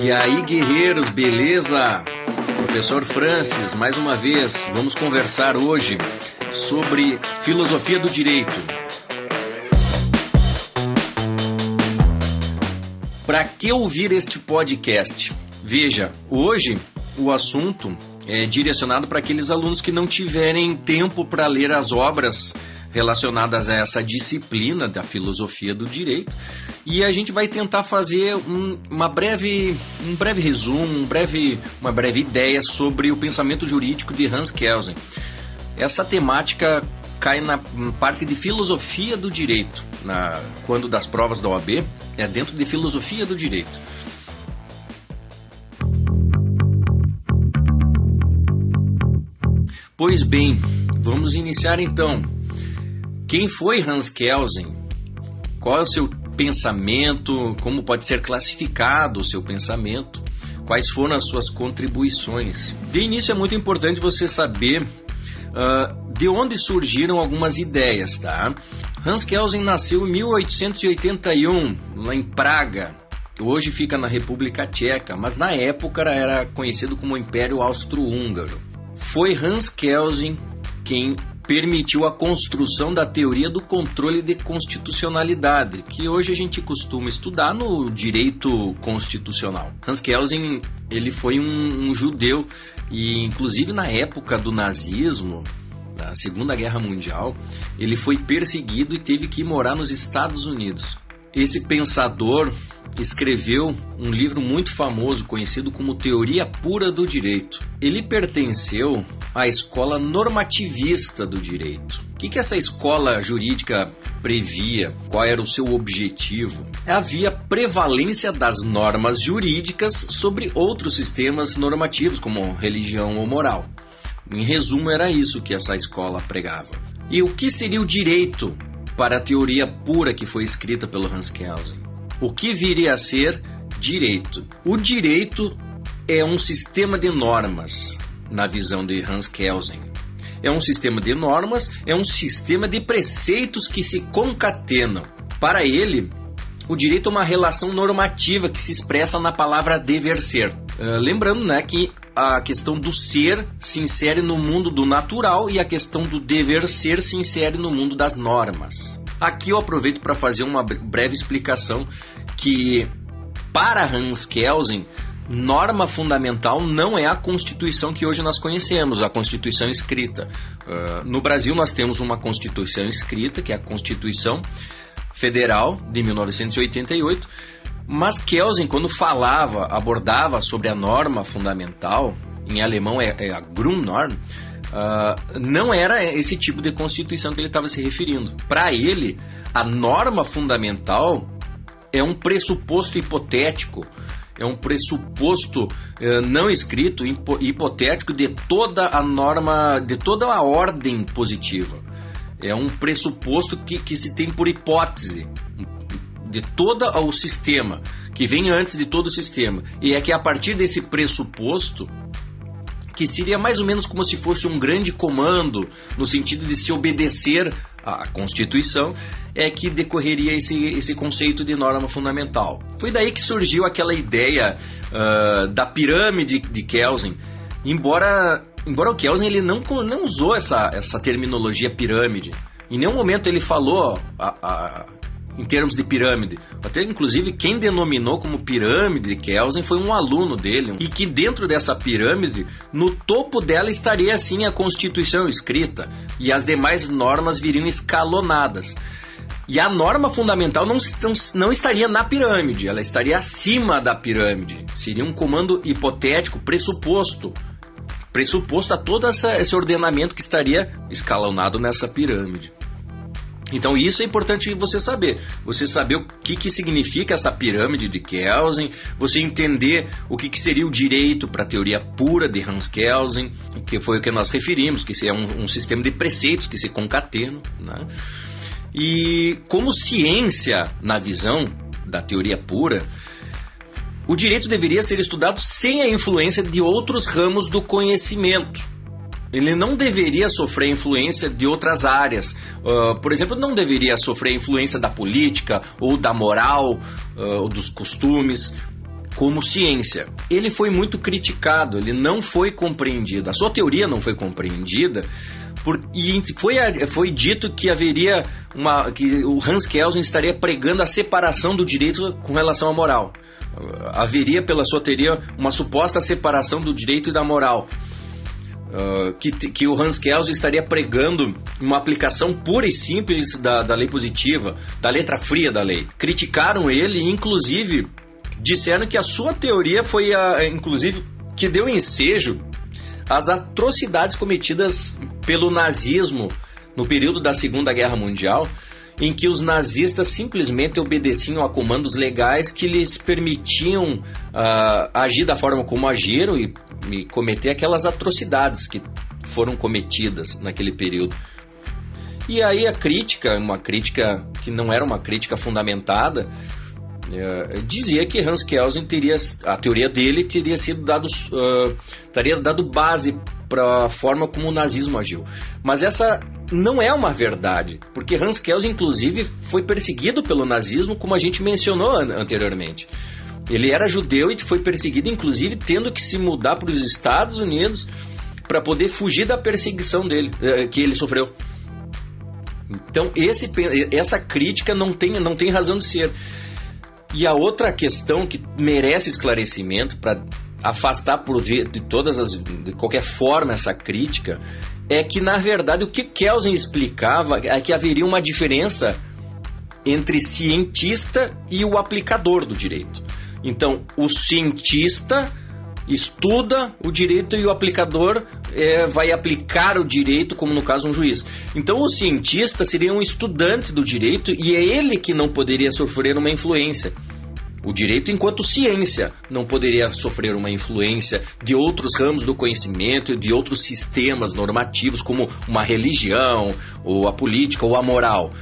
E aí, guerreiros, beleza? Professor Francis, mais uma vez, vamos conversar hoje sobre filosofia do direito. Para que ouvir este podcast? Veja, hoje o assunto é direcionado para aqueles alunos que não tiverem tempo para ler as obras relacionadas a essa disciplina da filosofia do direito e a gente vai tentar fazer um, uma breve, um breve resumo, um breve, uma breve ideia sobre o pensamento jurídico de Hans Kelsen. Essa temática cai na parte de filosofia do direito, na, quando das provas da OAB, é dentro de filosofia do direito. Pois bem, vamos iniciar então. Quem foi Hans Kelsen? Qual é o seu pensamento? Como pode ser classificado o seu pensamento? Quais foram as suas contribuições? De início é muito importante você saber uh, de onde surgiram algumas ideias, tá? Hans Kelsen nasceu em 1881, lá em Praga. Hoje fica na República Tcheca, mas na época era conhecido como Império Austro-Húngaro. Foi Hans Kelsen quem permitiu a construção da teoria do controle de constitucionalidade, que hoje a gente costuma estudar no direito constitucional. Hans Kelsen ele foi um, um judeu e, inclusive, na época do nazismo, da Segunda Guerra Mundial, ele foi perseguido e teve que morar nos Estados Unidos. Esse pensador escreveu um livro muito famoso conhecido como Teoria Pura do Direito. Ele pertenceu à escola normativista do direito. O que, que essa escola jurídica previa? Qual era o seu objetivo? Havia prevalência das normas jurídicas sobre outros sistemas normativos, como religião ou moral. Em resumo, era isso que essa escola pregava. E o que seria o direito para a teoria pura que foi escrita pelo Hans Kelsen? O que viria a ser direito? O direito é um sistema de normas, na visão de Hans Kelsen. É um sistema de normas, é um sistema de preceitos que se concatenam. Para ele, o direito é uma relação normativa que se expressa na palavra dever ser. Uh, lembrando né, que a questão do ser se insere no mundo do natural e a questão do dever ser se insere no mundo das normas. Aqui eu aproveito para fazer uma breve explicação que para Hans Kelsen norma fundamental não é a Constituição que hoje nós conhecemos, a Constituição escrita. Uh, no Brasil nós temos uma Constituição escrita, que é a Constituição Federal de 1988, mas Kelsen, quando falava, abordava sobre a norma fundamental, em alemão é, é a Grundnorm, Uh, não era esse tipo de constituição que ele estava se referindo. Para ele, a norma fundamental é um pressuposto hipotético, é um pressuposto uh, não escrito, hipotético de toda a norma, de toda a ordem positiva. É um pressuposto que, que se tem por hipótese de todo o sistema, que vem antes de todo o sistema. E é que a partir desse pressuposto que seria mais ou menos como se fosse um grande comando, no sentido de se obedecer à Constituição, é que decorreria esse, esse conceito de norma fundamental. Foi daí que surgiu aquela ideia uh, da pirâmide de Kelsen, embora, embora o Kelsen ele não, não usou essa, essa terminologia pirâmide. Em nenhum momento ele falou a, a em termos de pirâmide. Até inclusive quem denominou como pirâmide Kelsen foi um aluno dele, e que dentro dessa pirâmide, no topo dela estaria assim a Constituição escrita e as demais normas viriam escalonadas. E a norma fundamental não, não, não, estaria na pirâmide, ela estaria acima da pirâmide. Seria um comando hipotético, pressuposto. Pressuposto a todo essa, esse ordenamento que estaria escalonado nessa pirâmide. Então isso é importante você saber. Você saber o que, que significa essa pirâmide de Kelsen, você entender o que, que seria o direito para a teoria pura de Hans Kelsen, que foi o que nós referimos, que é um, um sistema de preceitos que se concatenam. Né? E como ciência, na visão da teoria pura, o direito deveria ser estudado sem a influência de outros ramos do conhecimento ele não deveria sofrer influência de outras áreas. Uh, por exemplo, não deveria sofrer influência da política ou da moral uh, ou dos costumes. como ciência. Ele foi muito criticado, ele não foi compreendido. A sua teoria não foi compreendida por, e foi, foi dito que haveria uma que o Hans Kelsen estaria pregando a separação do direito com relação à moral. Haveria pela sua teoria uma suposta separação do direito e da moral. Uh, que, que o Hans Kelsen estaria pregando uma aplicação pura e simples da, da lei positiva, da letra fria da lei. Criticaram ele inclusive, disseram que a sua teoria foi, a, inclusive, que deu ensejo às atrocidades cometidas pelo nazismo no período da Segunda Guerra Mundial, em que os nazistas simplesmente obedeciam a comandos legais que lhes permitiam uh, agir da forma como agiram e e cometer aquelas atrocidades que foram cometidas naquele período. E aí a crítica, uma crítica que não era uma crítica fundamentada, é, dizia que Hans Kelsen teria, a teoria dele teria sido dado, uh, teria dado base para a forma como o nazismo agiu. Mas essa não é uma verdade, porque Hans Kelsen, inclusive, foi perseguido pelo nazismo, como a gente mencionou anteriormente. Ele era judeu e foi perseguido, inclusive tendo que se mudar para os Estados Unidos para poder fugir da perseguição dele eh, que ele sofreu. Então esse, essa crítica não tem, não tem razão de ser. E a outra questão que merece esclarecimento para afastar por de todas as de qualquer forma essa crítica é que na verdade o que Kelsen explicava é que haveria uma diferença entre cientista e o aplicador do direito. Então, o cientista estuda o direito e o aplicador é, vai aplicar o direito, como no caso um juiz. Então, o cientista seria um estudante do direito e é ele que não poderia sofrer uma influência. O direito, enquanto ciência, não poderia sofrer uma influência de outros ramos do conhecimento, de outros sistemas normativos, como uma religião, ou a política, ou a moral.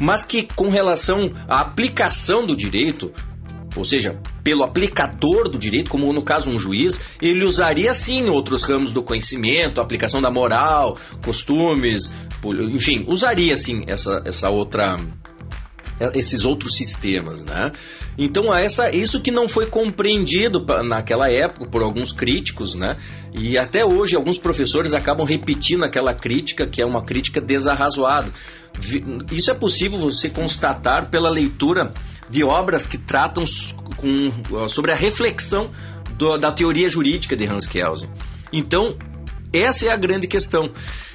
Mas que, com relação à aplicação do direito, ou seja, pelo aplicador do direito, como no caso um juiz, ele usaria sim outros ramos do conhecimento, aplicação da moral, costumes, enfim, usaria sim essa, essa outra esses outros sistemas, né? Então essa isso que não foi compreendido naquela época por alguns críticos, né? E até hoje alguns professores acabam repetindo aquela crítica que é uma crítica desarrazoada. Isso é possível você constatar pela leitura de obras que tratam com, sobre a reflexão do, da teoria jurídica de Hans Kelsen. Então, essa é a grande questão.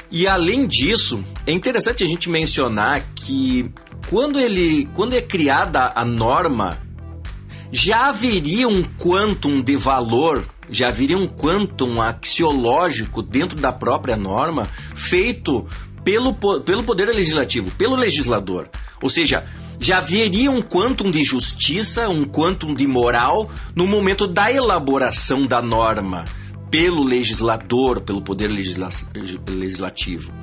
E além disso, é interessante a gente mencionar que quando ele, quando é criada a norma, já haveria um quantum de valor, já haveria um quantum axiológico dentro da própria norma feito pelo, pelo poder legislativo, pelo legislador. Ou seja, já haveria um quantum de justiça, um quantum de moral no momento da elaboração da norma pelo legislador, pelo poder legisla legislativo.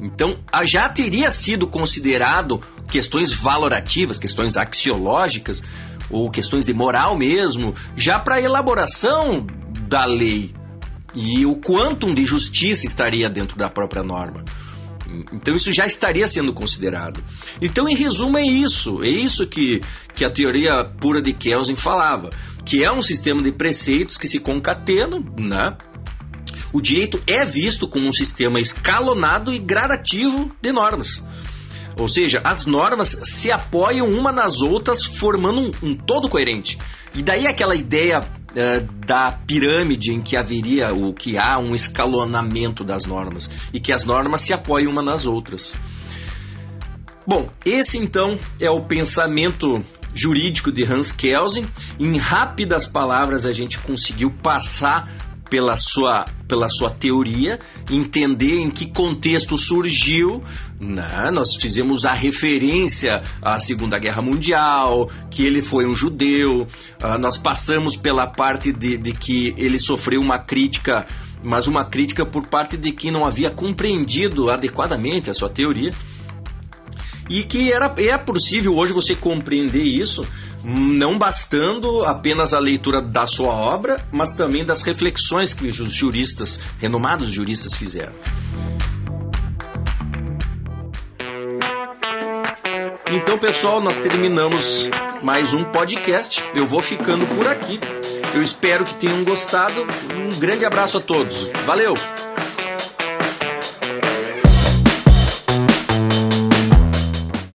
Então, já teria sido considerado questões valorativas, questões axiológicas ou questões de moral mesmo, já para elaboração da lei. E o quantum de justiça estaria dentro da própria norma. Então isso já estaria sendo considerado. Então, em resumo, é isso. É isso que, que a teoria pura de Kelsen falava. Que é um sistema de preceitos que se concatenam, né? O direito é visto como um sistema escalonado e gradativo de normas. Ou seja, as normas se apoiam uma nas outras, formando um, um todo coerente. E daí aquela ideia uh, da pirâmide em que haveria o que há um escalonamento das normas e que as normas se apoiam uma nas outras. Bom, esse então é o pensamento jurídico de Hans Kelsen. Em rápidas palavras, a gente conseguiu passar pela sua, pela sua teoria, entender em que contexto surgiu. Né? Nós fizemos a referência à Segunda Guerra Mundial, que ele foi um judeu, uh, nós passamos pela parte de, de que ele sofreu uma crítica, mas uma crítica por parte de quem não havia compreendido adequadamente a sua teoria e que era, é possível hoje você compreender isso não bastando apenas a leitura da sua obra, mas também das reflexões que os juristas, renomados juristas, fizeram. Então, pessoal, nós terminamos mais um podcast. Eu vou ficando por aqui. Eu espero que tenham gostado. Um grande abraço a todos. Valeu!